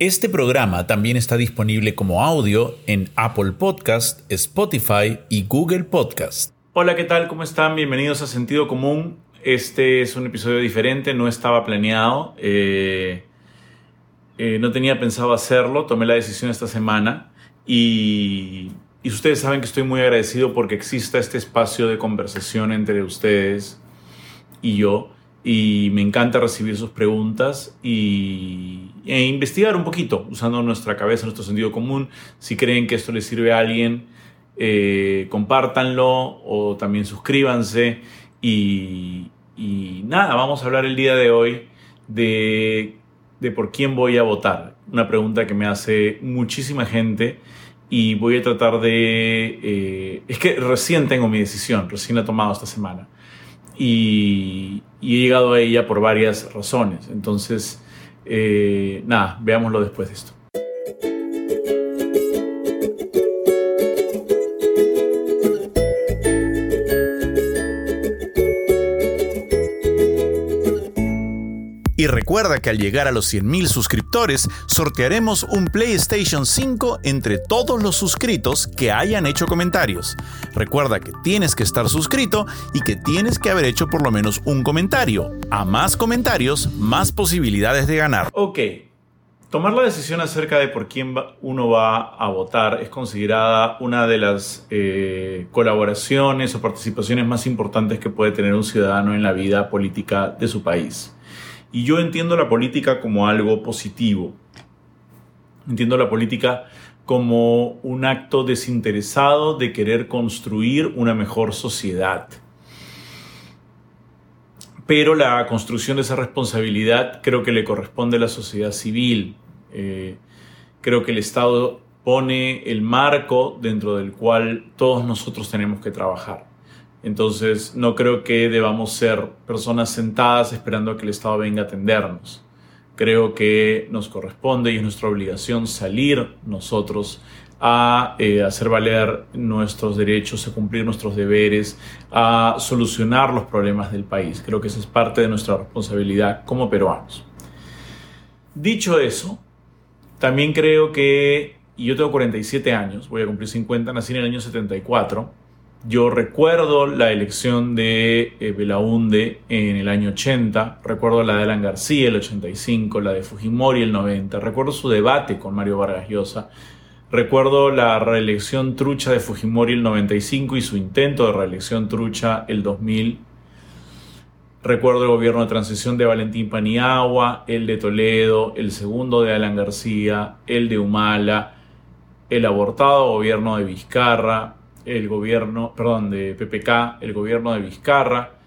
Este programa también está disponible como audio en Apple Podcast, Spotify y Google Podcast. Hola, ¿qué tal? ¿Cómo están? Bienvenidos a Sentido Común. Este es un episodio diferente, no estaba planeado. Eh, eh, no tenía pensado hacerlo, tomé la decisión esta semana y, y ustedes saben que estoy muy agradecido porque exista este espacio de conversación entre ustedes y yo y me encanta recibir sus preguntas y, e investigar un poquito usando nuestra cabeza, nuestro sentido común. Si creen que esto les sirve a alguien, eh, compártanlo o también suscríbanse. Y, y, nada, vamos a hablar el día de hoy de, de por quién voy a votar. Una pregunta que me hace muchísima gente y voy a tratar de... Eh, es que recién tengo mi decisión, recién la he tomado esta semana y, he llegado a ella por varias razones. Entonces, eh, nada, veámoslo después de esto. Recuerda que al llegar a los 100.000 suscriptores, sortearemos un PlayStation 5 entre todos los suscritos que hayan hecho comentarios. Recuerda que tienes que estar suscrito y que tienes que haber hecho por lo menos un comentario. A más comentarios, más posibilidades de ganar. Ok, Tomar la decisión acerca de por quién uno va a votar es considerada una de las eh, colaboraciones o participaciones más importantes que puede tener un ciudadano en la vida política de su país. Y yo entiendo la política como algo positivo. Entiendo la política como un acto desinteresado de querer construir una mejor sociedad. Pero la construcción de esa responsabilidad creo que le corresponde a la sociedad civil. Eh, creo que el Estado pone el marco dentro del cual todos nosotros tenemos que trabajar. Entonces no creo que debamos ser personas sentadas esperando a que el Estado venga a atendernos. Creo que nos corresponde y es nuestra obligación salir nosotros a eh, hacer valer nuestros derechos, a cumplir nuestros deberes, a solucionar los problemas del país. Creo que esa es parte de nuestra responsabilidad como peruanos. Dicho eso, también creo que, y yo tengo 47 años, voy a cumplir 50, nací en el año 74, yo recuerdo la elección de eh, Belaunde en el año 80, recuerdo la de Alan García el 85, la de Fujimori el 90, recuerdo su debate con Mario Vargas Llosa, recuerdo la reelección trucha de Fujimori el 95 y su intento de reelección trucha el 2000. Recuerdo el gobierno de transición de Valentín Paniagua, el de Toledo, el segundo de Alan García, el de Humala, el abortado gobierno de Vizcarra, el gobierno, perdón, de PPK, el gobierno de Vizcarra,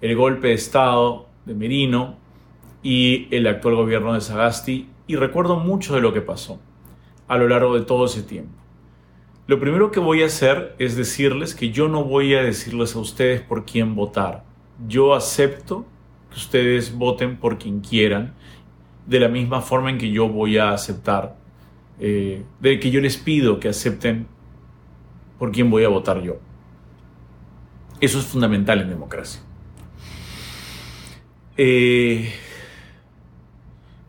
el golpe de Estado de Merino y el actual gobierno de Sagasti y recuerdo mucho de lo que pasó a lo largo de todo ese tiempo. Lo primero que voy a hacer es decirles que yo no voy a decirles a ustedes por quién votar. Yo acepto que ustedes voten por quien quieran, de la misma forma en que yo voy a aceptar, eh, de que yo les pido que acepten por quién voy a votar yo. Eso es fundamental en democracia. Eh,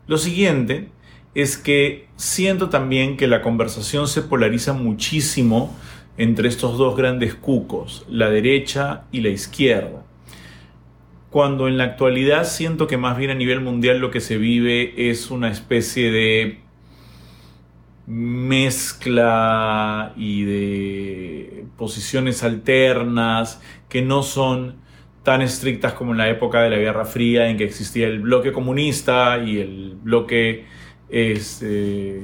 lo siguiente es que siento también que la conversación se polariza muchísimo entre estos dos grandes cucos, la derecha y la izquierda. Cuando en la actualidad siento que más bien a nivel mundial lo que se vive es una especie de mezcla y de posiciones alternas que no son tan estrictas como en la época de la Guerra Fría en que existía el bloque comunista y el bloque este,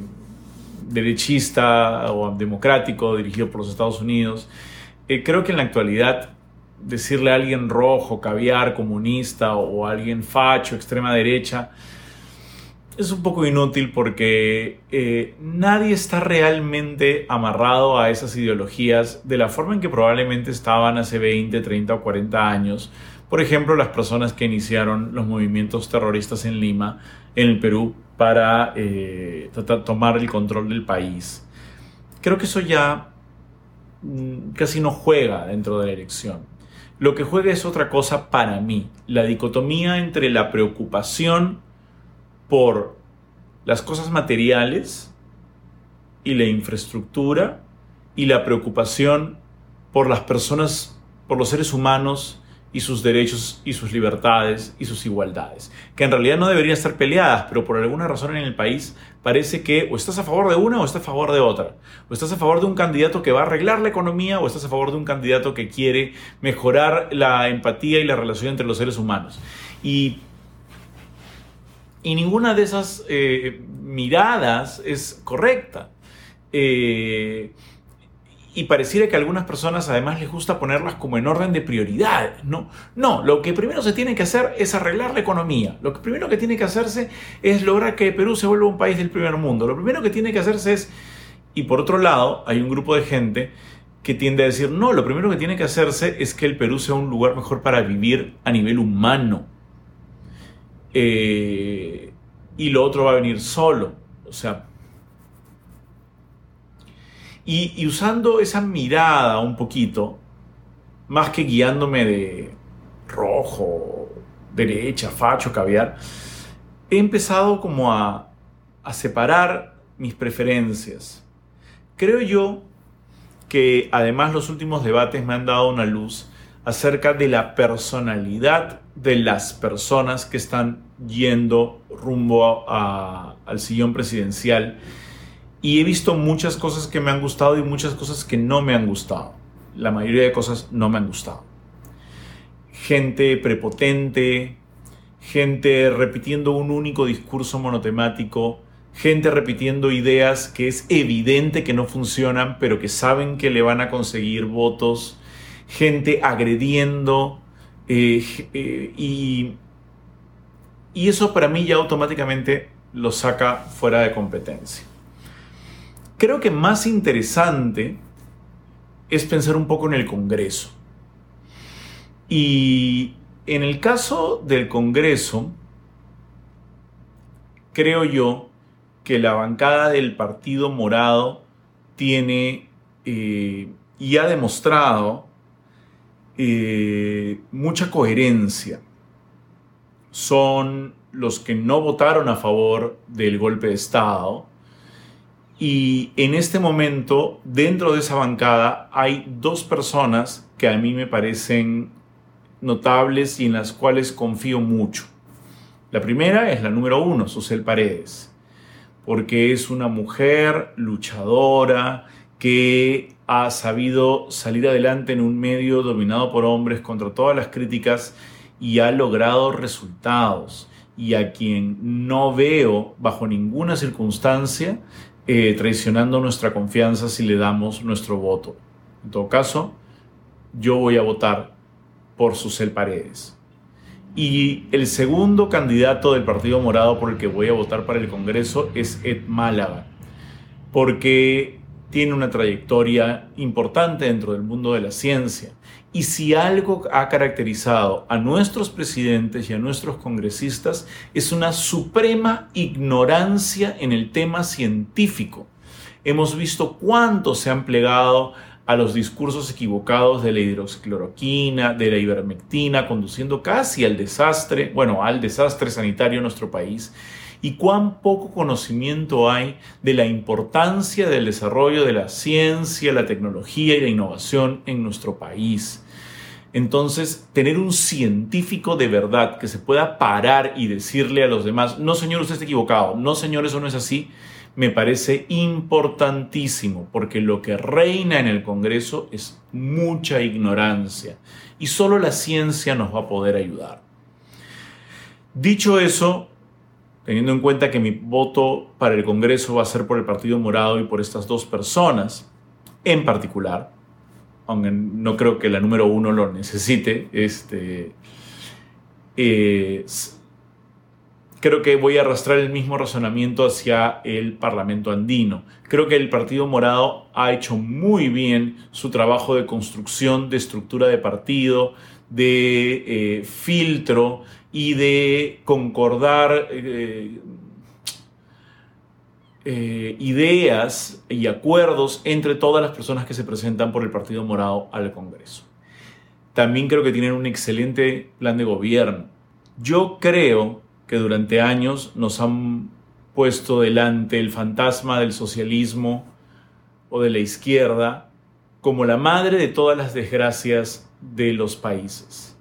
derechista o democrático dirigido por los Estados Unidos. Eh, creo que en la actualidad decirle a alguien rojo, caviar, comunista o a alguien facho, extrema derecha, es un poco inútil porque eh, nadie está realmente amarrado a esas ideologías de la forma en que probablemente estaban hace 20, 30 o 40 años. Por ejemplo, las personas que iniciaron los movimientos terroristas en Lima, en el Perú, para eh, tomar el control del país. Creo que eso ya mm, casi no juega dentro de la elección. Lo que juega es otra cosa para mí, la dicotomía entre la preocupación por las cosas materiales y la infraestructura y la preocupación por las personas, por los seres humanos y sus derechos y sus libertades y sus igualdades, que en realidad no deberían estar peleadas, pero por alguna razón en el país parece que o estás a favor de una o estás a favor de otra, o estás a favor de un candidato que va a arreglar la economía o estás a favor de un candidato que quiere mejorar la empatía y la relación entre los seres humanos. Y, y ninguna de esas eh, miradas es correcta. Eh, y pareciera que a algunas personas además les gusta ponerlas como en orden de prioridad. No, no, lo que primero se tiene que hacer es arreglar la economía. Lo que primero que tiene que hacerse es lograr que Perú se vuelva un país del primer mundo. Lo primero que tiene que hacerse es, y por otro lado, hay un grupo de gente que tiende a decir, no, lo primero que tiene que hacerse es que el Perú sea un lugar mejor para vivir a nivel humano. Eh, y lo otro va a venir solo. O sea, y, usando esa mirada un poquito, más que guiándome de rojo, derecha, facho, caviar, he empezado como a, a separar mis preferencias. Creo yo que además los últimos debates me han dado una luz acerca de la personalidad de las personas que están yendo rumbo al sillón presidencial y he visto muchas cosas que me han gustado y muchas cosas que no me han gustado. La mayoría de cosas no me han gustado. Gente prepotente, gente repitiendo un único discurso monotemático, gente repitiendo ideas que es evidente que no funcionan, pero que saben que le van a conseguir votos, gente agrediendo, eh, eh, y, y eso para mí ya automáticamente lo saca fuera de competencia. Creo que más interesante es pensar un poco en el Congreso. Y en el caso del Congreso, creo yo que la bancada del Partido Morado tiene eh, y ha demostrado eh, mucha coherencia. Son los que no votaron a favor del golpe de Estado, y en este momento, dentro de esa bancada, hay dos personas que a mí me parecen notables y en las cuales confío mucho. La primera es la número uno, Susel Paredes, porque es una mujer luchadora que ha sabido salir adelante en un medio dominado por hombres contra todas las críticas y ha logrado resultados y a quien no veo bajo ninguna circunstancia eh, traicionando nuestra confianza si le damos nuestro voto. En todo caso, yo voy a votar por Susel Paredes. Y el segundo candidato del Partido Morado por el que voy a votar para el Congreso es Ed Málaga, porque tiene una trayectoria importante dentro del mundo de la ciencia y si algo ha caracterizado a nuestros presidentes y a nuestros congresistas es una suprema ignorancia en el tema científico. Hemos visto cuánto se han plegado a los discursos equivocados de la hidroxicloroquina, de la ivermectina, conduciendo casi al desastre, bueno, al desastre sanitario en nuestro país y cuán poco conocimiento hay de la importancia del desarrollo de la ciencia, la tecnología y la innovación en nuestro país. Entonces, tener un científico de verdad que se pueda parar y decirle a los demás, no señor, usted está equivocado, no señor, eso no es así, me parece importantísimo, porque lo que reina en el Congreso es mucha ignorancia y solo la ciencia nos va a poder ayudar. Dicho eso, teniendo en cuenta que mi voto para el Congreso va a ser por el Partido Morado y por estas dos personas en particular, aunque no creo que la número uno lo necesite, este, creo que voy a arrastrar el mismo razonamiento hacia el Parlamento andino. Creo que el Partido Morado ha hecho muy bien su trabajo de construcción de estructura de partido, de eh, filtro y de concordar eh, eh, ideas y acuerdos entre todas las personas que se presentan por el Partido Morado al Congreso. También creo que tienen un excelente plan de gobierno. Yo creo que durante años nos han puesto delante el fantasma del socialismo o de la izquierda como la madre de todas las desgracias de los países.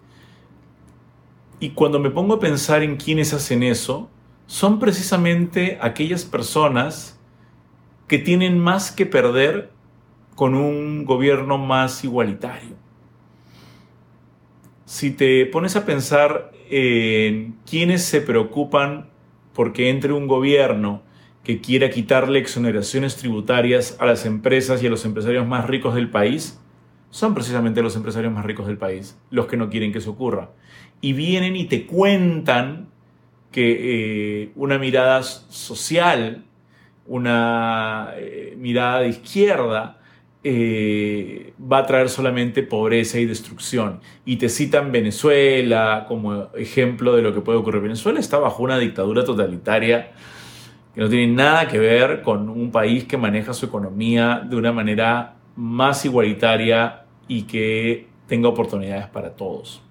Y cuando me pongo a pensar en quiénes hacen eso, son precisamente aquellas personas que tienen más que perder con un gobierno más igualitario. Si te pones a pensar en quiénes se preocupan porque entre un gobierno que quiera quitarle exoneraciones tributarias a las empresas y a los empresarios más ricos del país, son precisamente los empresarios más ricos del país los que no quieren que eso ocurra. Y vienen y te cuentan que eh, una mirada social, una eh, mirada de izquierda, eh, va a traer solamente pobreza y destrucción. Y te citan Venezuela como ejemplo de lo que puede ocurrir. Venezuela está bajo una dictadura totalitaria que no tiene nada que ver con un país que maneja su economía de una manera más igualitaria y que tenga oportunidades para todos.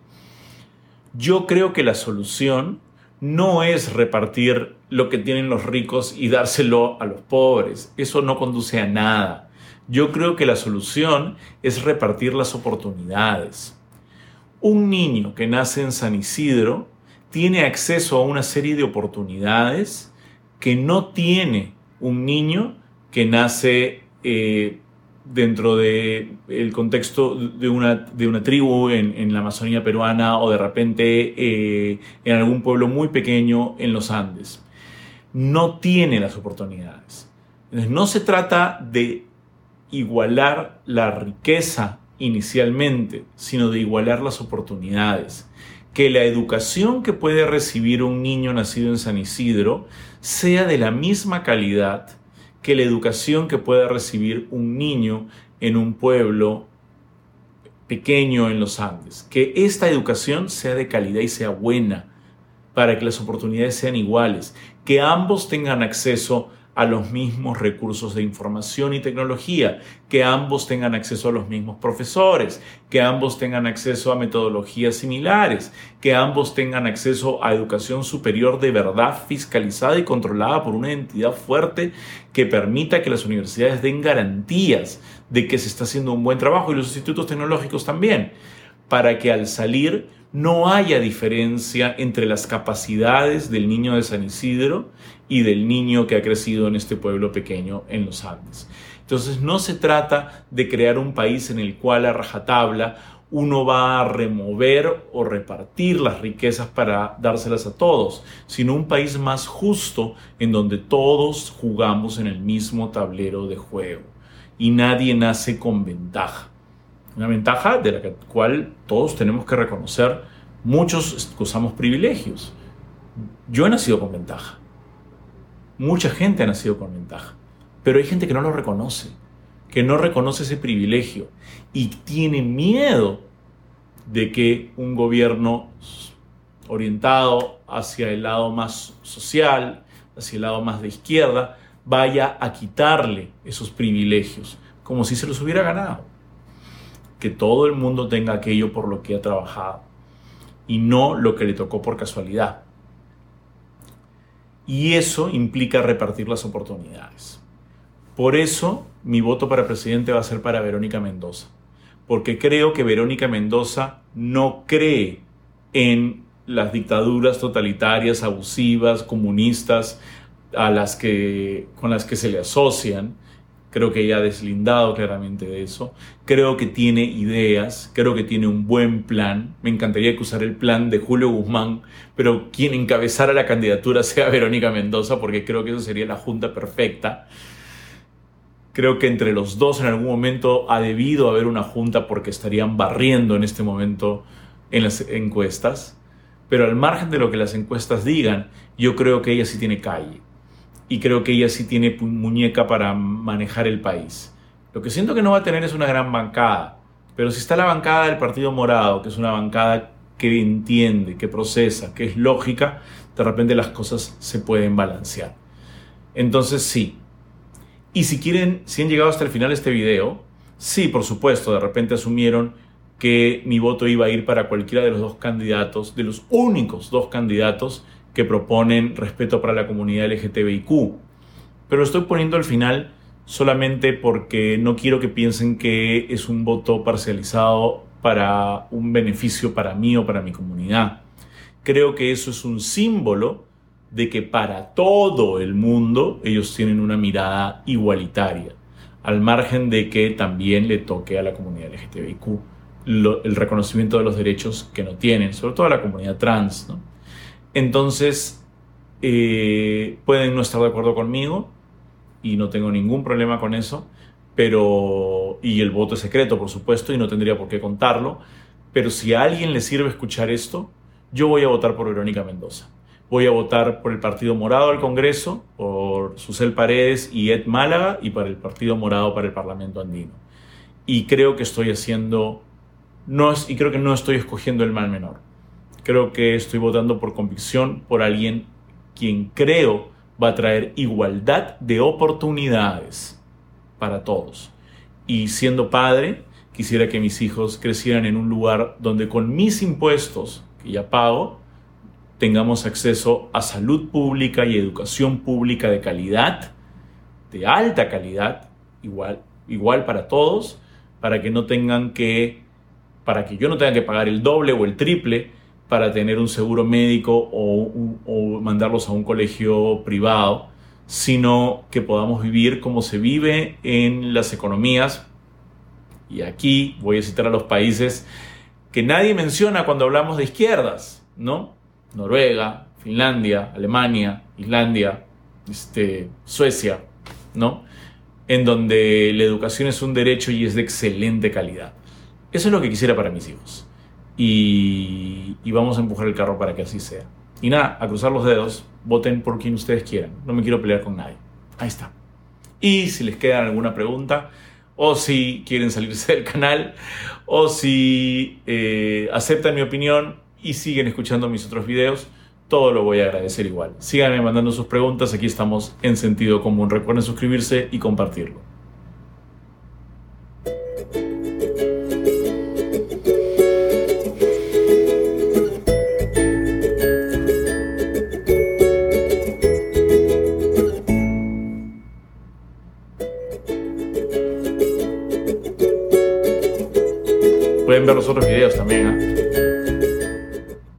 Yo creo que la solución no es repartir lo que tienen los ricos y dárselo a los pobres. Eso no conduce a nada. Yo creo que la solución es repartir las oportunidades. Un niño que nace en San Isidro tiene acceso a una serie de oportunidades que no tiene un niño que nace eh, dentro del el contexto de una, de una tribu en, la Amazonía peruana o de repente eh, en algún pueblo muy pequeño en los Andes. No tiene las oportunidades. no se trata de igualar la riqueza inicialmente, sino de igualar las oportunidades. Que la educación que puede recibir un niño nacido en San Isidro sea de la misma calidad que la educación que pueda recibir un niño en un pueblo pequeño en los Andes. Que esta educación sea de calidad y sea buena para que las oportunidades sean iguales, que ambos tengan acceso a los mismos recursos de información y tecnología, que ambos tengan acceso a los mismos profesores, que ambos tengan acceso a metodologías similares, que ambos tengan acceso a educación superior de verdad fiscalizada y controlada por una entidad fuerte que permita que las universidades den garantías de que se está haciendo un buen trabajo y los institutos tecnológicos también, para que al salir no haya diferencia entre las capacidades del niño de San Isidro y del niño que ha crecido en este pueblo pequeño en los Andes. Entonces no se trata de crear un país en el cual a rajatabla uno va a remover o repartir las riquezas para dárselas a todos, sino un país más justo en donde todos jugamos en el mismo tablero de juego y nadie nace con ventaja. Una ventaja de la cual todos tenemos que reconocer, muchos usamos privilegios. Yo he nacido con ventaja. Mucha gente ha nacido con ventaja. Pero hay gente que no lo reconoce, que no reconoce ese privilegio y tiene miedo de que un gobierno orientado hacia el lado más social, hacia el lado más de izquierda, vaya a quitarle esos privilegios, como si se los hubiera ganado que todo el mundo tenga aquello por lo que ha trabajado y no lo que le tocó por casualidad. Y eso implica repartir las oportunidades. Por eso mi voto para presidente va a ser para Verónica Mendoza, porque creo que Verónica Mendoza no cree en las dictaduras totalitarias, abusivas, comunistas, a las que, con las que se le asocian, Creo que ella ha deslindado claramente de eso. Creo que tiene ideas, creo que tiene un buen plan. Me encantaría que usara el plan de Julio Guzmán, pero quien encabezara la candidatura sea Verónica Mendoza, porque creo que eso sería la junta perfecta. Creo que entre los dos en algún momento ha debido haber una junta porque estarían barriendo en este momento en las encuestas. Pero al margen de lo que las encuestas digan, yo creo que ella sí tiene calle y creo que ella sí tiene muñeca para manejar el país. Lo que siento que no va a tener es una gran bancada, pero si está la bancada del Partido Morado, que es una bancada que entiende, que procesa, que es lógica, de repente las cosas se pueden balancear. Entonces sí. Y si quieren, si han llegado hasta el final de este video, sí, por supuesto, de repente asumieron que mi voto iba a ir para cualquiera de los dos candidatos, de los únicos dos candidatos que proponen respeto para la comunidad LGTBIQ. Pero estoy poniendo al final solamente porque no quiero que piensen que es un voto parcializado para un beneficio para mí o para mi comunidad. Creo que eso es un símbolo de que para todo el mundo ellos tienen una mirada igualitaria, al margen de que también le toque a la comunidad LGTBIQ el reconocimiento de los derechos que no tienen, sobre todo a la comunidad trans. Entonces, eh, pueden no estar de acuerdo conmigo, y no tengo ningún problema con eso, pero y el voto es secreto, por supuesto, y no tendría por qué contarlo, pero si a alguien le sirve escuchar esto, yo voy a votar por Verónica Mendoza. Voy a votar por el Partido Morado al Congreso, por Susel Paredes y Ed Málaga, y para el Partido Morado para el Parlamento Andino. Y creo que estoy haciendo, no y creo que no estoy escogiendo el mal menor. Creo que estoy votando por convicción por alguien quien creo va a traer igualdad de oportunidades para todos. Y siendo padre, quisiera que mis hijos crecieran en un lugar donde con mis impuestos, que ya pago, tengamos acceso a salud pública y educación pública de calidad, de alta calidad, igual, igual para todos, para que no tengan que, para que yo no tenga que pagar el doble o el triple para tener un seguro médico o, mandarlos a un colegio privado, sino que podamos vivir como se vive en las economías. Y aquí voy a citar a los países que nadie menciona cuando hablamos de izquierdas, ¿no? Noruega, Finlandia, Alemania, Islandia, este, Suecia, ¿no? En donde la educación es un derecho y es de excelente calidad. Eso es lo que quisiera para mis hijos y, vamos a empujar el carro para que así sea. Y nada, a cruzar los dedos, voten por quien ustedes quieran. No me quiero pelear con nadie. Ahí está. Y si les queda alguna pregunta, o si quieren salirse del canal, o si eh, aceptan mi opinión y siguen escuchando mis otros videos, todo lo voy a agradecer igual. Síganme mandando sus preguntas, aquí estamos en sentido común. Recuerden suscribirse y compartirlo.